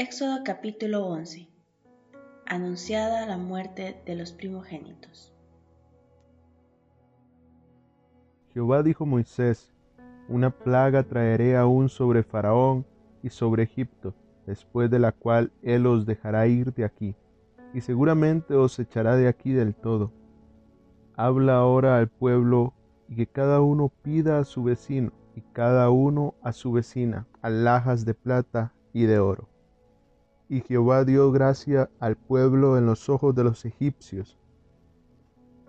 Éxodo capítulo 11. Anunciada la muerte de los primogénitos. Jehová dijo a Moisés, una plaga traeré aún sobre Faraón y sobre Egipto, después de la cual él os dejará ir de aquí, y seguramente os echará de aquí del todo. Habla ahora al pueblo y que cada uno pida a su vecino y cada uno a su vecina alhajas de plata y de oro y Jehová dio gracia al pueblo en los ojos de los egipcios.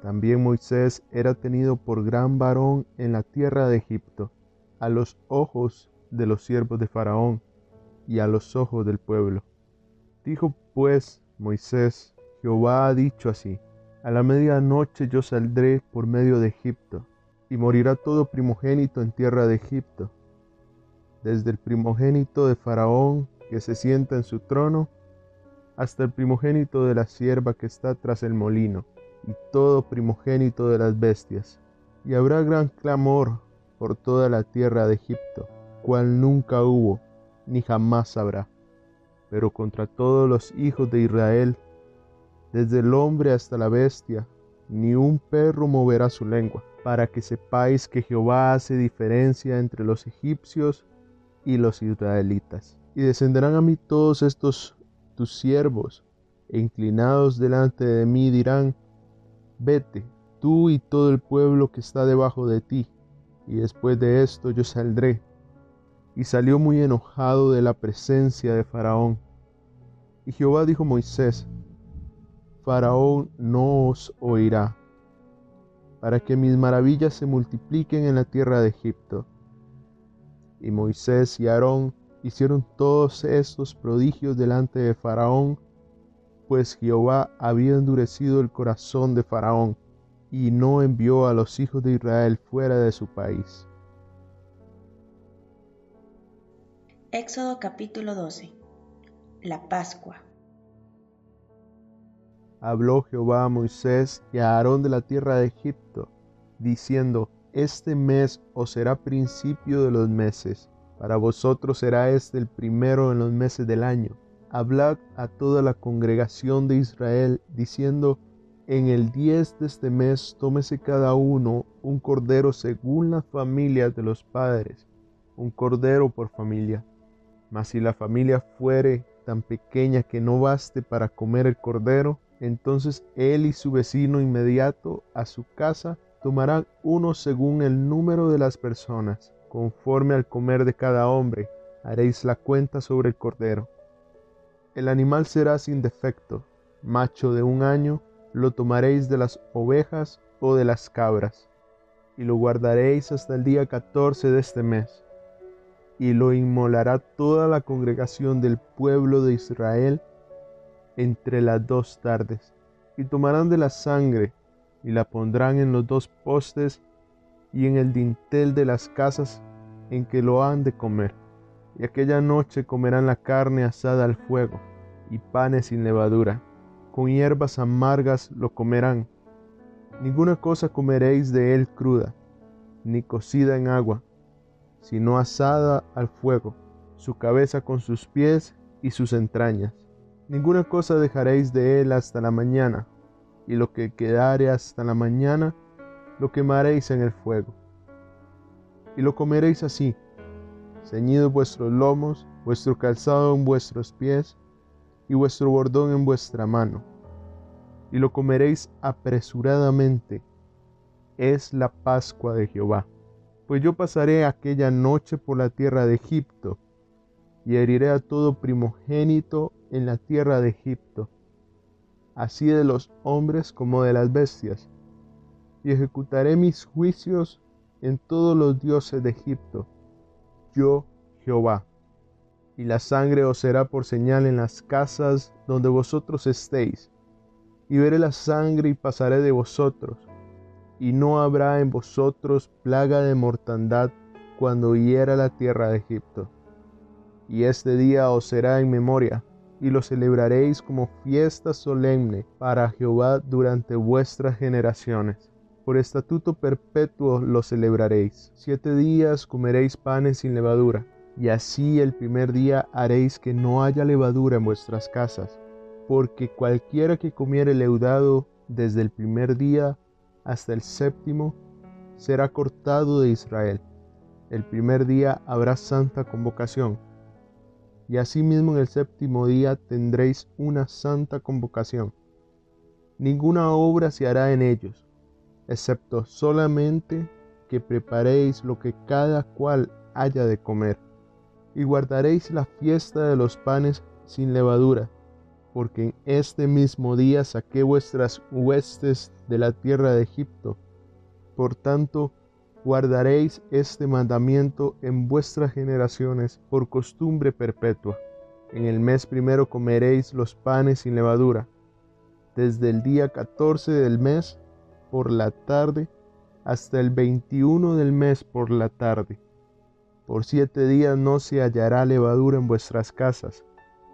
También Moisés era tenido por gran varón en la tierra de Egipto, a los ojos de los siervos de Faraón y a los ojos del pueblo. Dijo pues Moisés, Jehová ha dicho así, a la medianoche yo saldré por medio de Egipto, y morirá todo primogénito en tierra de Egipto, desde el primogénito de Faraón que se sienta en su trono, hasta el primogénito de la sierva que está tras el molino, y todo primogénito de las bestias. Y habrá gran clamor por toda la tierra de Egipto, cual nunca hubo, ni jamás habrá. Pero contra todos los hijos de Israel, desde el hombre hasta la bestia, ni un perro moverá su lengua, para que sepáis que Jehová hace diferencia entre los egipcios y los israelitas. Y descenderán a mí todos estos tus siervos, e inclinados delante de mí dirán, vete, tú y todo el pueblo que está debajo de ti, y después de esto yo saldré. Y salió muy enojado de la presencia de Faraón. Y Jehová dijo a Moisés, Faraón no os oirá, para que mis maravillas se multipliquen en la tierra de Egipto. Y Moisés y Aarón hicieron todos estos prodigios delante de Faraón, pues Jehová había endurecido el corazón de Faraón y no envió a los hijos de Israel fuera de su país. Éxodo capítulo 12 La Pascua Habló Jehová a Moisés y a Aarón de la tierra de Egipto, diciendo, Este mes os será principio de los meses para vosotros será este el primero en los meses del año. Hablad a toda la congregación de Israel, diciendo, en el diez de este mes tómese cada uno un cordero según las familias de los padres, un cordero por familia. Mas si la familia fuere tan pequeña que no baste para comer el cordero, entonces él y su vecino inmediato a su casa tomarán uno según el número de las personas conforme al comer de cada hombre, haréis la cuenta sobre el cordero. El animal será sin defecto, macho de un año, lo tomaréis de las ovejas o de las cabras, y lo guardaréis hasta el día catorce de este mes, y lo inmolará toda la congregación del pueblo de Israel entre las dos tardes, y tomarán de la sangre, y la pondrán en los dos postes y en el dintel de las casas en que lo han de comer. Y aquella noche comerán la carne asada al fuego y panes sin levadura. Con hierbas amargas lo comerán. Ninguna cosa comeréis de él cruda, ni cocida en agua, sino asada al fuego, su cabeza con sus pies y sus entrañas. Ninguna cosa dejaréis de él hasta la mañana, y lo que quedare hasta la mañana, lo quemaréis en el fuego. Y lo comeréis así, ceñidos vuestros lomos, vuestro calzado en vuestros pies, y vuestro bordón en vuestra mano. Y lo comeréis apresuradamente. Es la Pascua de Jehová. Pues yo pasaré aquella noche por la tierra de Egipto, y heriré a todo primogénito en la tierra de Egipto, así de los hombres como de las bestias y ejecutaré mis juicios en todos los dioses de Egipto, yo Jehová. Y la sangre os será por señal en las casas donde vosotros estéis, y veré la sangre y pasaré de vosotros, y no habrá en vosotros plaga de mortandad cuando hiera la tierra de Egipto. Y este día os será en memoria, y lo celebraréis como fiesta solemne para Jehová durante vuestras generaciones por estatuto perpetuo lo celebraréis. Siete días comeréis panes sin levadura, Y así el primer día haréis que no haya levadura en vuestras casas, porque cualquiera que comiere leudado desde el primer día hasta el séptimo será cortado de Israel. El primer día habrá santa convocación. Y asimismo en el séptimo día tendréis una santa convocación. Ninguna obra se hará en ellos, excepto solamente que preparéis lo que cada cual haya de comer. Y guardaréis la fiesta de los panes sin levadura, porque en este mismo día saqué vuestras huestes de la tierra de Egipto. Por tanto, guardaréis este mandamiento en vuestras generaciones por costumbre perpetua. En el mes primero comeréis los panes sin levadura desde el día 14 del mes por la tarde hasta el 21 del mes por la tarde. Por siete días no se hallará levadura en vuestras casas,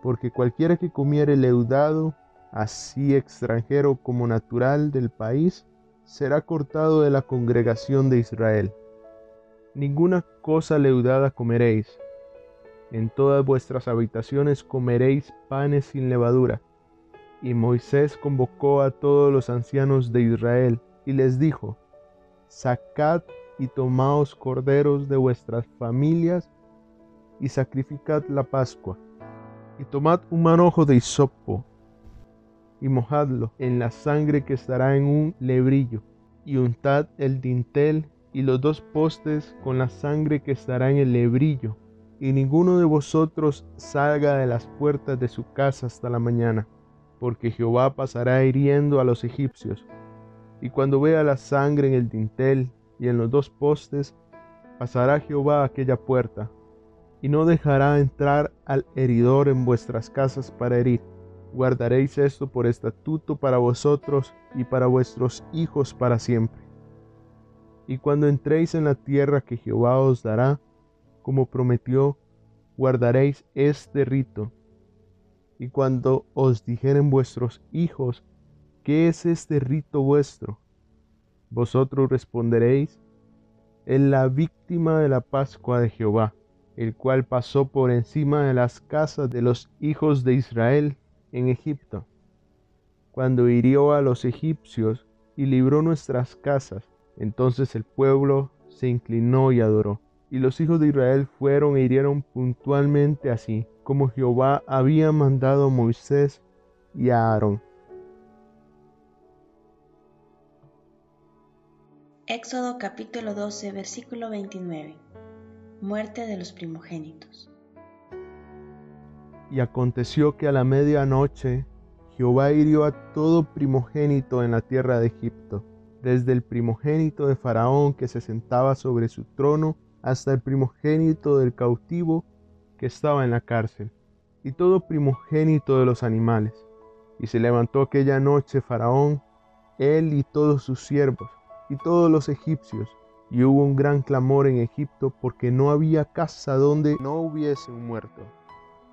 porque cualquiera que comiere leudado, así extranjero como natural del país, será cortado de la congregación de Israel. Ninguna cosa leudada comeréis. En todas vuestras habitaciones comeréis panes sin levadura y Moisés convocó a todos los ancianos de Israel y les dijo, Sacad y tomaos corderos de vuestras familias y sacrificad la Pascua. Y tomad un manojo de hisopo y mojadlo en la sangre que estará en un lebrillo, y untad el dintel y los dos postes con la sangre que estará en el lebrillo, y ninguno de vosotros salga de las puertas de su casa hasta la mañana porque Jehová pasará hiriendo a los egipcios. Y cuando vea la sangre en el dintel y en los dos postes, pasará Jehová aquella puerta, y no dejará entrar al heridor en vuestras casas para herir. Guardaréis esto por estatuto para vosotros y para vuestros hijos para siempre. Y cuando entréis en la tierra que Jehová os dará, como prometió, guardaréis este rito y cuando os dijeren vuestros hijos, ¿qué es este rito vuestro? Vosotros responderéis, es la víctima de la Pascua de Jehová, el cual pasó por encima de las casas de los hijos de Israel en Egipto, cuando hirió a los egipcios y libró nuestras casas. Entonces el pueblo se inclinó y adoró. Y los hijos de Israel fueron e hirieron puntualmente así como Jehová había mandado a Moisés y a Aarón. Éxodo capítulo 12, versículo 29. Muerte de los primogénitos. Y aconteció que a la medianoche Jehová hirió a todo primogénito en la tierra de Egipto, desde el primogénito de Faraón que se sentaba sobre su trono, hasta el primogénito del cautivo que estaba en la cárcel, y todo primogénito de los animales. Y se levantó aquella noche Faraón, él y todos sus siervos, y todos los egipcios, y hubo un gran clamor en Egipto porque no había casa donde no hubiese un muerto.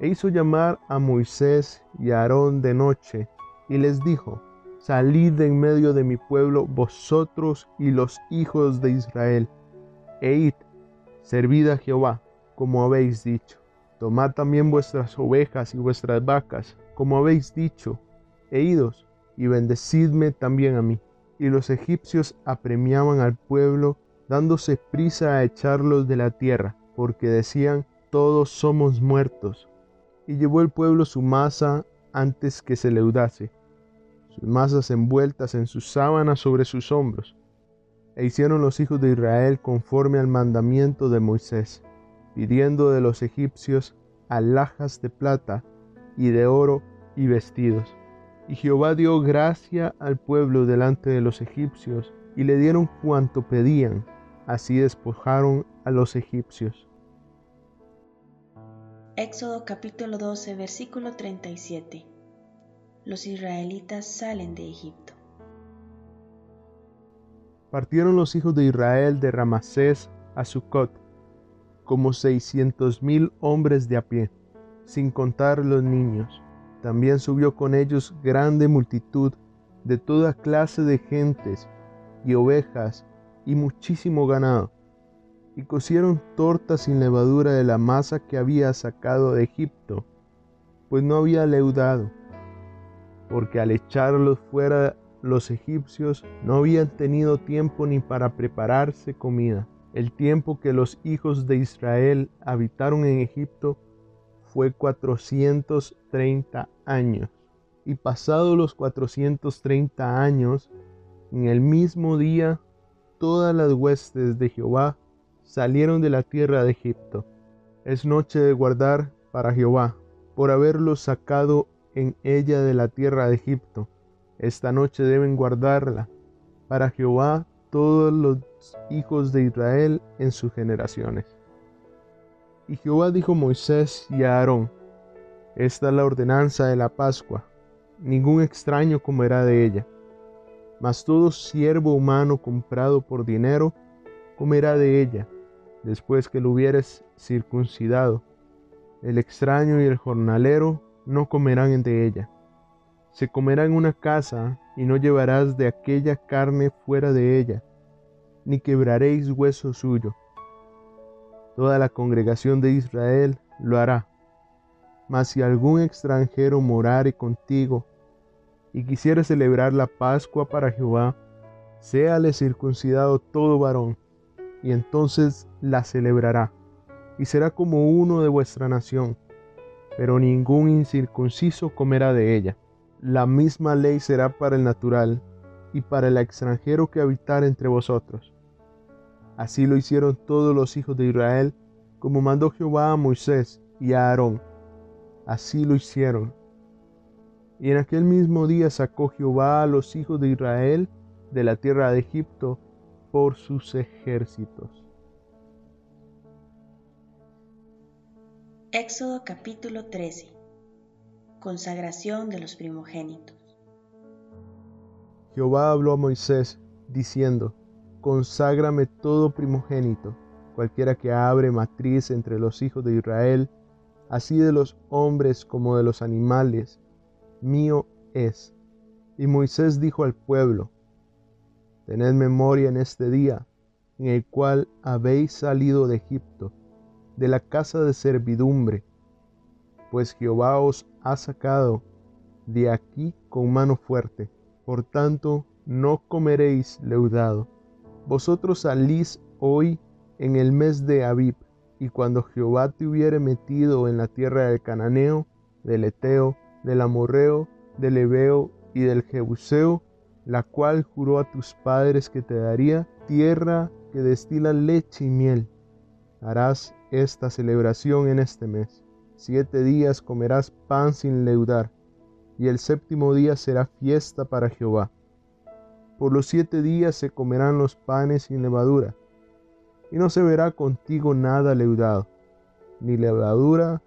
E hizo llamar a Moisés y a Aarón de noche, y les dijo, Salid de en medio de mi pueblo vosotros y los hijos de Israel, e id, servid a Jehová, como habéis dicho. Tomad también vuestras ovejas y vuestras vacas, como habéis dicho, e idos, y bendecidme también a mí. Y los egipcios apremiaban al pueblo, dándose prisa a echarlos de la tierra, porque decían, todos somos muertos. Y llevó el pueblo su masa antes que se leudase, sus masas envueltas en sus sábanas sobre sus hombros. E hicieron los hijos de Israel conforme al mandamiento de Moisés pidiendo de los egipcios alhajas de plata y de oro y vestidos. Y Jehová dio gracia al pueblo delante de los egipcios, y le dieron cuanto pedían, así despojaron a los egipcios. Éxodo capítulo 12, versículo 37. Los israelitas salen de Egipto. Partieron los hijos de Israel de Ramasés a Sucot, como seiscientos mil hombres de a pie, sin contar los niños. También subió con ellos grande multitud de toda clase de gentes y ovejas y muchísimo ganado. y cocieron tortas sin levadura de la masa que había sacado de Egipto, pues no había leudado, porque al echarlos fuera los egipcios no habían tenido tiempo ni para prepararse comida. El tiempo que los hijos de Israel habitaron en Egipto fue 430 años. Y pasados los 430 años, en el mismo día, todas las huestes de Jehová salieron de la tierra de Egipto. Es noche de guardar para Jehová, por haberlos sacado en ella de la tierra de Egipto. Esta noche deben guardarla para Jehová todos los hijos de Israel en sus generaciones. Y Jehová dijo a Moisés y a Aarón, Esta es la ordenanza de la Pascua, ningún extraño comerá de ella, mas todo siervo humano comprado por dinero comerá de ella, después que lo hubieres circuncidado. El extraño y el jornalero no comerán de ella. Se comerá en una casa y no llevarás de aquella carne fuera de ella, ni quebraréis hueso suyo. Toda la congregación de Israel lo hará. Mas si algún extranjero morare contigo y quisiera celebrar la Pascua para Jehová, séale circuncidado todo varón, y entonces la celebrará, y será como uno de vuestra nación, pero ningún incircunciso comerá de ella la misma ley será para el natural y para el extranjero que habitar entre vosotros. Así lo hicieron todos los hijos de Israel, como mandó Jehová a Moisés y a Aarón. Así lo hicieron. Y en aquel mismo día sacó Jehová a los hijos de Israel de la tierra de Egipto por sus ejércitos. Éxodo capítulo 13 Consagración de los primogénitos. Jehová habló a Moisés, diciendo, Conságrame todo primogénito, cualquiera que abre matriz entre los hijos de Israel, así de los hombres como de los animales, mío es. Y Moisés dijo al pueblo, Tened memoria en este día, en el cual habéis salido de Egipto, de la casa de servidumbre, pues Jehová os ha sacado de aquí con mano fuerte. Por tanto, no comeréis leudado. Vosotros salís hoy en el mes de Abib, y cuando Jehová te hubiere metido en la tierra del Cananeo, del Eteo, del Amorreo, del Ebeo y del Jebuseo, la cual juró a tus padres que te daría, tierra que destila leche y miel. Harás esta celebración en este mes. Siete días comerás pan sin leudar, y el séptimo día será fiesta para Jehová. Por los siete días se comerán los panes sin levadura, y no se verá contigo nada leudado, ni levadura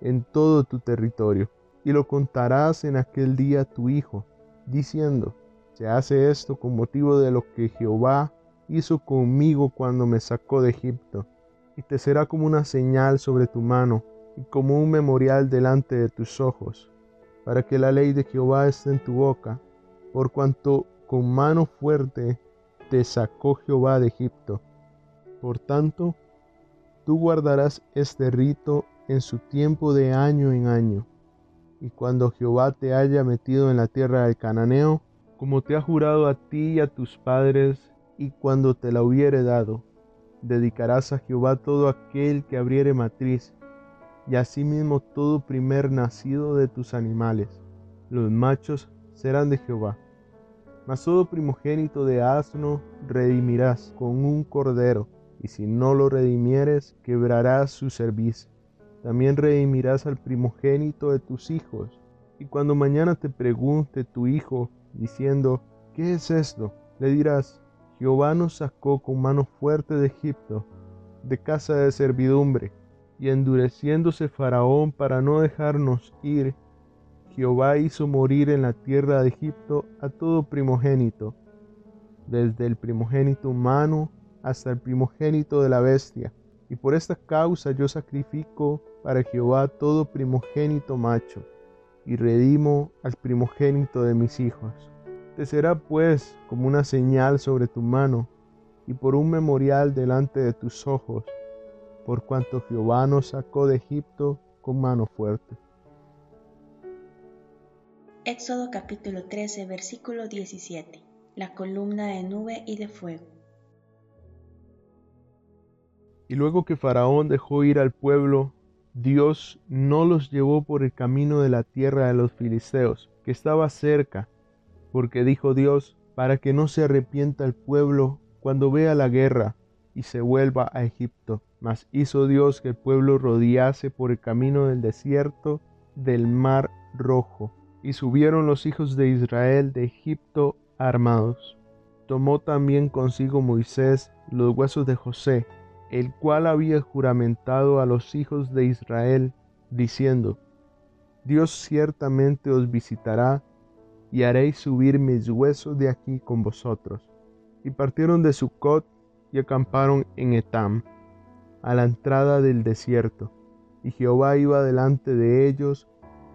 en todo tu territorio. Y lo contarás en aquel día a tu hijo, diciendo, se hace esto con motivo de lo que Jehová hizo conmigo cuando me sacó de Egipto, y te será como una señal sobre tu mano como un memorial delante de tus ojos, para que la ley de Jehová esté en tu boca, por cuanto con mano fuerte te sacó Jehová de Egipto. Por tanto, tú guardarás este rito en su tiempo de año en año, y cuando Jehová te haya metido en la tierra del cananeo, como te ha jurado a ti y a tus padres, y cuando te la hubiere dado, dedicarás a Jehová todo aquel que abriere matriz, y asimismo todo primer nacido de tus animales. Los machos serán de Jehová. Mas todo primogénito de asno redimirás con un cordero, y si no lo redimieres, quebrarás su servicio. También redimirás al primogénito de tus hijos. Y cuando mañana te pregunte tu hijo, diciendo, ¿qué es esto? Le dirás, Jehová nos sacó con mano fuerte de Egipto, de casa de servidumbre y endureciéndose Faraón para no dejarnos ir, Jehová hizo morir en la tierra de Egipto a todo primogénito, desde el primogénito humano hasta el primogénito de la bestia. Y por esta causa yo sacrifico para Jehová todo primogénito macho, y redimo al primogénito de mis hijos. Te será pues como una señal sobre tu mano, y por un memorial delante de tus ojos, por cuanto Jehová nos sacó de Egipto con mano fuerte. Éxodo capítulo 13, versículo 17. La columna de nube y de fuego. Y luego que Faraón dejó ir al pueblo, Dios no los llevó por el camino de la tierra de los filisteos, que estaba cerca, porque dijo Dios, para que no se arrepienta el pueblo cuando vea la guerra y se vuelva a Egipto. Mas hizo Dios que el pueblo rodease por el camino del desierto del mar rojo y subieron los hijos de Israel de Egipto armados. Tomó también consigo Moisés los huesos de José, el cual había juramentado a los hijos de Israel, diciendo, Dios ciertamente os visitará, y haréis subir mis huesos de aquí con vosotros. Y partieron de Sucot y acamparon en Etam, a la entrada del desierto, y Jehová iba delante de ellos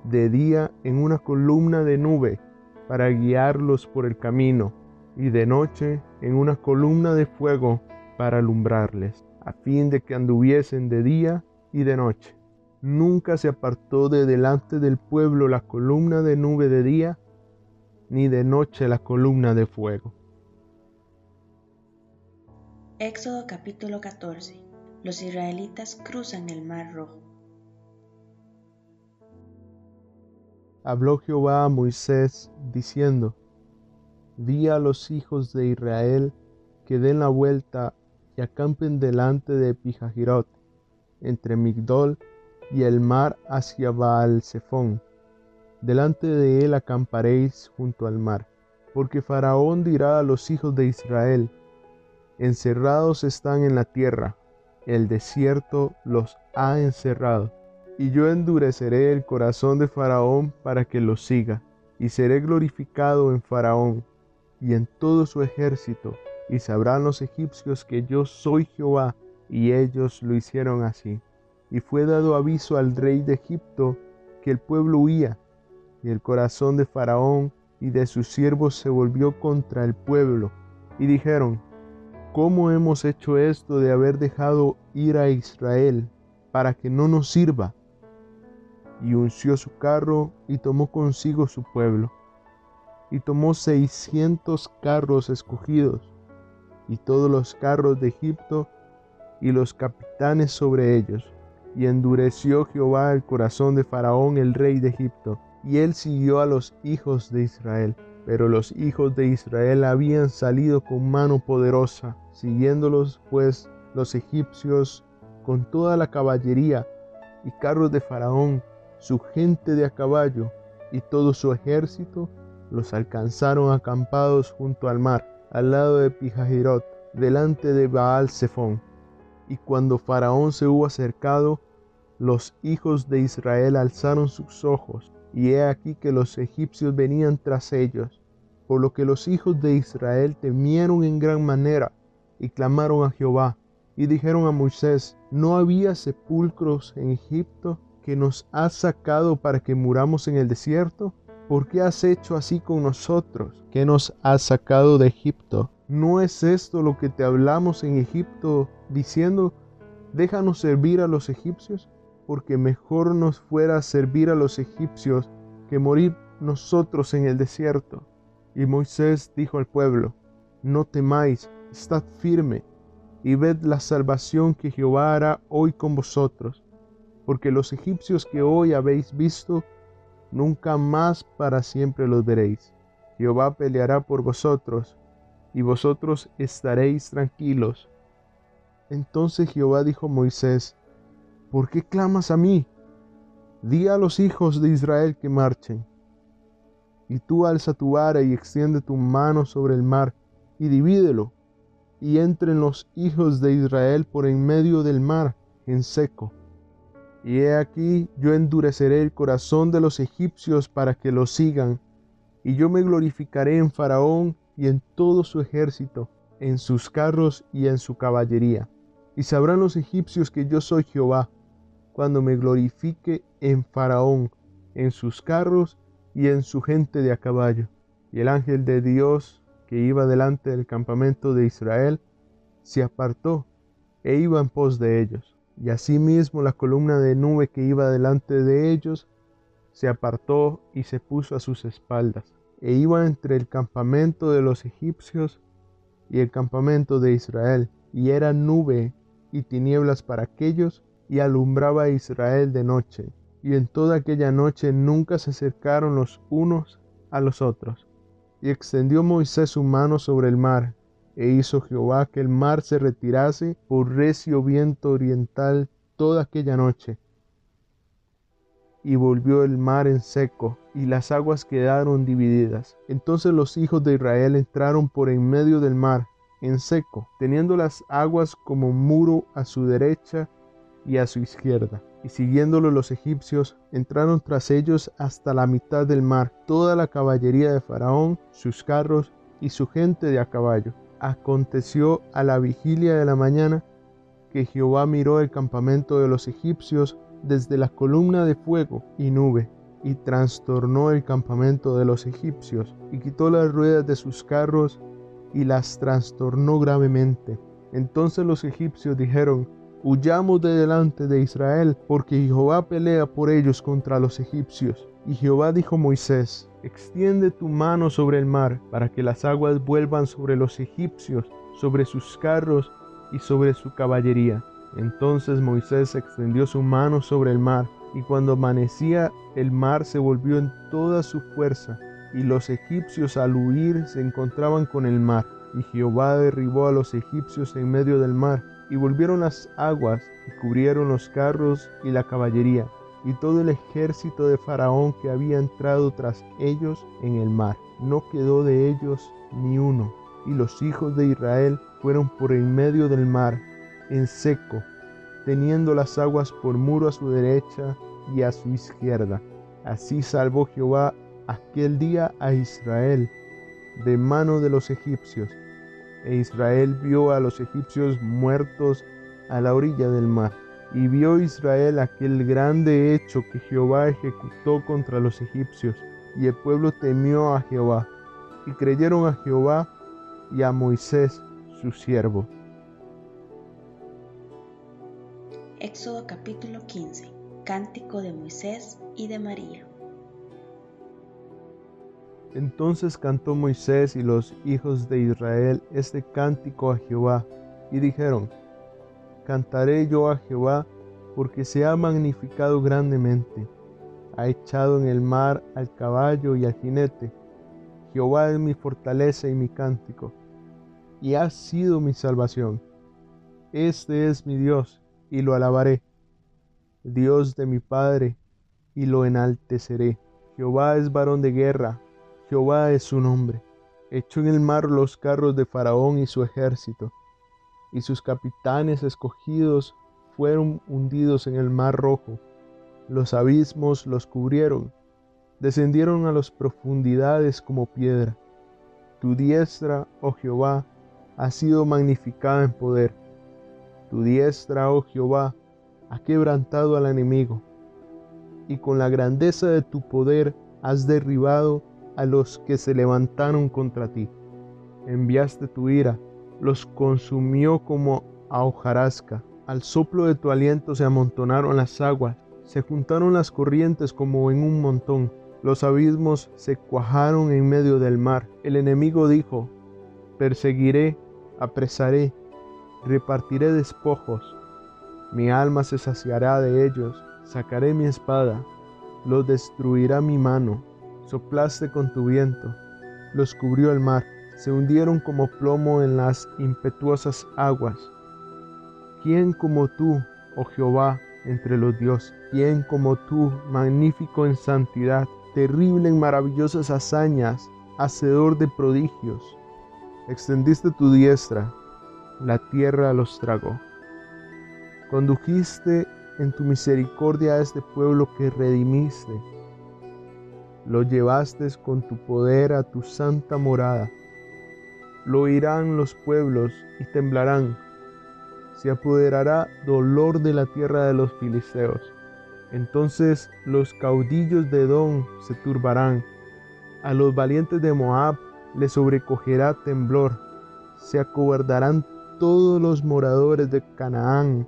de día en una columna de nube para guiarlos por el camino, y de noche en una columna de fuego para alumbrarles, a fin de que anduviesen de día y de noche. Nunca se apartó de delante del pueblo la columna de nube de día, ni de noche la columna de fuego. Éxodo capítulo 14. Los israelitas cruzan el mar rojo. habló Jehová a Moisés, diciendo, Di a los hijos de Israel que den la vuelta y acampen delante de Pijajirot, entre Migdol y el mar hacia Baal Zephón. Delante de él acamparéis junto al mar, porque Faraón dirá a los hijos de Israel, Encerrados están en la tierra, el desierto los ha encerrado y yo endureceré el corazón de Faraón para que lo siga, y seré glorificado en Faraón y en todo su ejército, y sabrán los egipcios que yo soy Jehová, y ellos lo hicieron así. Y fue dado aviso al rey de Egipto que el pueblo huía, y el corazón de Faraón y de sus siervos se volvió contra el pueblo, y dijeron, ¿Cómo hemos hecho esto de haber dejado ir a Israel para que no nos sirva? y unció su carro y tomó consigo su pueblo. Y tomó seiscientos carros escogidos y todos los carros de Egipto y los capitanes sobre ellos. Y endureció Jehová el corazón de Faraón el rey de Egipto, y él siguió a los hijos de Israel. Pero los hijos de Israel habían salido con mano poderosa, siguiéndolos pues los egipcios con toda la caballería y carros de Faraón su gente de a caballo y todo su ejército los alcanzaron acampados junto al mar, al lado de Pijajirot, delante de Baal Zephón. Y cuando Faraón se hubo acercado, los hijos de Israel alzaron sus ojos, y he aquí que los egipcios venían tras ellos, por lo que los hijos de Israel temieron en gran manera, y clamaron a Jehová, y dijeron a Moisés, ¿no había sepulcros en Egipto? que nos has sacado para que muramos en el desierto? ¿Por qué has hecho así con nosotros, que nos has sacado de Egipto? ¿No es esto lo que te hablamos en Egipto, diciendo, déjanos servir a los egipcios? Porque mejor nos fuera servir a los egipcios que morir nosotros en el desierto. Y Moisés dijo al pueblo, no temáis, estad firme, y ved la salvación que Jehová hará hoy con vosotros porque los egipcios que hoy habéis visto, nunca más para siempre los veréis. Jehová peleará por vosotros, y vosotros estaréis tranquilos. Entonces Jehová dijo a Moisés, ¿por qué clamas a mí? Di a los hijos de Israel que marchen. Y tú alza tu vara y extiende tu mano sobre el mar, y divídelo, y entren los hijos de Israel por en medio del mar en seco y he aquí yo endureceré el corazón de los egipcios para que lo sigan, y yo me glorificaré en Faraón y en todo su ejército, en sus carros y en su caballería. Y sabrán los egipcios que yo soy Jehová, cuando me glorifique en Faraón, en sus carros y en su gente de a caballo. Y el ángel de Dios que iba delante del campamento de Israel se apartó e iba en pos de ellos. Y asimismo la columna de nube que iba delante de ellos se apartó y se puso a sus espaldas, e iba entre el campamento de los egipcios y el campamento de Israel, y era nube y tinieblas para aquellos, y alumbraba a Israel de noche. Y en toda aquella noche nunca se acercaron los unos a los otros. Y extendió Moisés su mano sobre el mar, e hizo Jehová que el mar se retirase por recio viento oriental toda aquella noche. Y volvió el mar en seco, y las aguas quedaron divididas. Entonces los hijos de Israel entraron por en medio del mar, en seco, teniendo las aguas como muro a su derecha y a su izquierda. Y siguiéndolo los egipcios, entraron tras ellos hasta la mitad del mar, toda la caballería de Faraón, sus carros y su gente de a caballo aconteció a la vigilia de la mañana que Jehová miró el campamento de los egipcios desde la columna de fuego y nube, y trastornó el campamento de los egipcios, y quitó las ruedas de sus carros, y las trastornó gravemente. Entonces los egipcios dijeron, Huyamos de delante de Israel, porque Jehová pelea por ellos contra los egipcios. Y Jehová dijo a Moisés, Extiende tu mano sobre el mar, para que las aguas vuelvan sobre los egipcios, sobre sus carros y sobre su caballería. Entonces Moisés extendió su mano sobre el mar, y cuando amanecía el mar se volvió en toda su fuerza, y los egipcios al huir se encontraban con el mar. Y Jehová derribó a los egipcios en medio del mar, y volvieron las aguas y cubrieron los carros y la caballería y todo el ejército de Faraón que había entrado tras ellos en el mar. No quedó de ellos ni uno. Y los hijos de Israel fueron por en medio del mar, en seco, teniendo las aguas por muro a su derecha y a su izquierda. Así salvó Jehová aquel día a Israel de mano de los egipcios. E Israel vio a los egipcios muertos a la orilla del mar. Y vio Israel aquel grande hecho que Jehová ejecutó contra los egipcios, y el pueblo temió a Jehová, y creyeron a Jehová y a Moisés su siervo. Éxodo capítulo 15 Cántico de Moisés y de María Entonces cantó Moisés y los hijos de Israel este cántico a Jehová, y dijeron, Cantaré yo a Jehová, porque se ha magnificado grandemente. Ha echado en el mar al caballo y al jinete. Jehová es mi fortaleza y mi cántico, y ha sido mi salvación. Este es mi Dios, y lo alabaré. Dios de mi Padre, y lo enalteceré. Jehová es varón de guerra, Jehová es su nombre. Echó en el mar los carros de Faraón y su ejército y sus capitanes escogidos fueron hundidos en el mar rojo. Los abismos los cubrieron, descendieron a las profundidades como piedra. Tu diestra, oh Jehová, ha sido magnificada en poder. Tu diestra, oh Jehová, ha quebrantado al enemigo, y con la grandeza de tu poder has derribado a los que se levantaron contra ti. Enviaste tu ira los consumió como a hojarasca. Al soplo de tu aliento se amontonaron las aguas, se juntaron las corrientes como en un montón. Los abismos se cuajaron en medio del mar. El enemigo dijo, perseguiré, apresaré, repartiré despojos. Mi alma se saciará de ellos, sacaré mi espada, los destruirá mi mano. Soplaste con tu viento, los cubrió el mar se hundieron como plomo en las impetuosas aguas. ¿Quién como tú, oh Jehová, entre los dioses? ¿Quién como tú, magnífico en santidad, terrible en maravillosas hazañas, hacedor de prodigios? Extendiste tu diestra, la tierra los tragó. Condujiste en tu misericordia a este pueblo que redimiste. Lo llevaste con tu poder a tu santa morada lo oirán los pueblos y temblarán. Se apoderará dolor de la tierra de los filisteos. Entonces los caudillos de Edom se turbarán. A los valientes de Moab les sobrecogerá temblor. Se acobardarán todos los moradores de Canaán,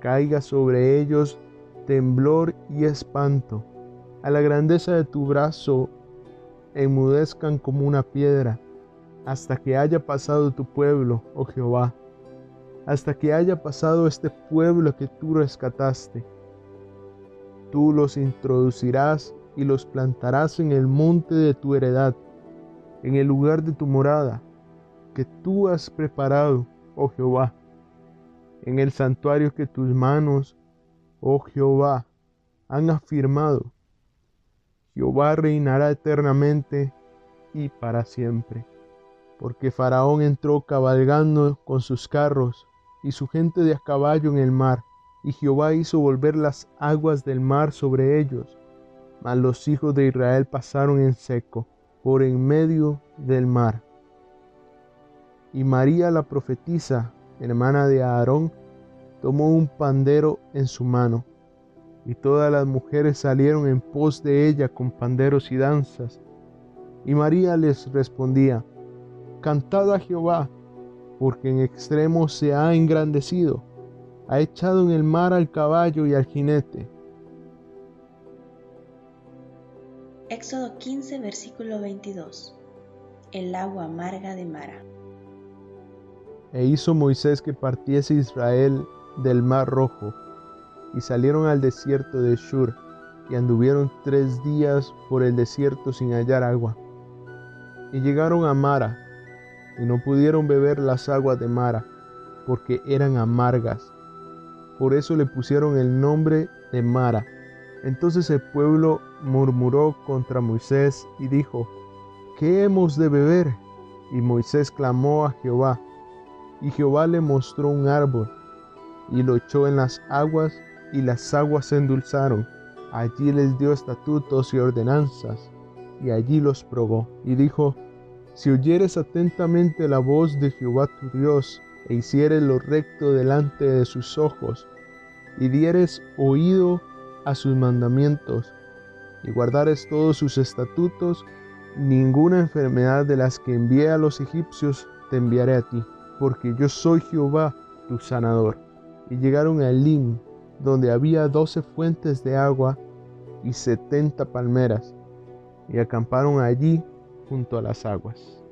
caiga sobre ellos temblor y espanto. A la grandeza de tu brazo enmudezcan como una piedra, hasta que haya pasado tu pueblo, oh Jehová, hasta que haya pasado este pueblo que tú rescataste. Tú los introducirás y los plantarás en el monte de tu heredad, en el lugar de tu morada, que tú has preparado, oh Jehová, en el santuario que tus manos, oh Jehová, han afirmado. Jehová reinará eternamente y para siempre, porque Faraón entró cabalgando con sus carros y su gente de a caballo en el mar, y Jehová hizo volver las aguas del mar sobre ellos. Mas los hijos de Israel pasaron en seco por en medio del mar. Y María la profetisa, hermana de Aarón, tomó un pandero en su mano, y todas las mujeres salieron en pos de ella con panderos y danzas. Y María les respondía, Cantad a Jehová, porque en extremo se ha engrandecido, ha echado en el mar al caballo y al jinete. Éxodo 15, versículo 22. El agua amarga de Mara. E hizo Moisés que partiese Israel del mar rojo, y salieron al desierto de Shur, y anduvieron tres días por el desierto sin hallar agua. Y llegaron a Mara, y no pudieron beber las aguas de Mara, porque eran amargas. Por eso le pusieron el nombre de Mara. Entonces el pueblo murmuró contra Moisés y dijo, ¿qué hemos de beber? Y Moisés clamó a Jehová, y Jehová le mostró un árbol, y lo echó en las aguas, y las aguas se endulzaron. Allí les dio estatutos y ordenanzas, y allí los probó, y dijo, si oyeres atentamente la voz de Jehová tu Dios, e hicieres lo recto delante de sus ojos, y dieres oído a sus mandamientos, y guardares todos sus estatutos, ninguna enfermedad de las que envié a los egipcios te enviaré a ti, porque yo soy Jehová tu sanador. Y llegaron a Elim, donde había doce fuentes de agua y setenta palmeras, y acamparon allí junto a las aguas.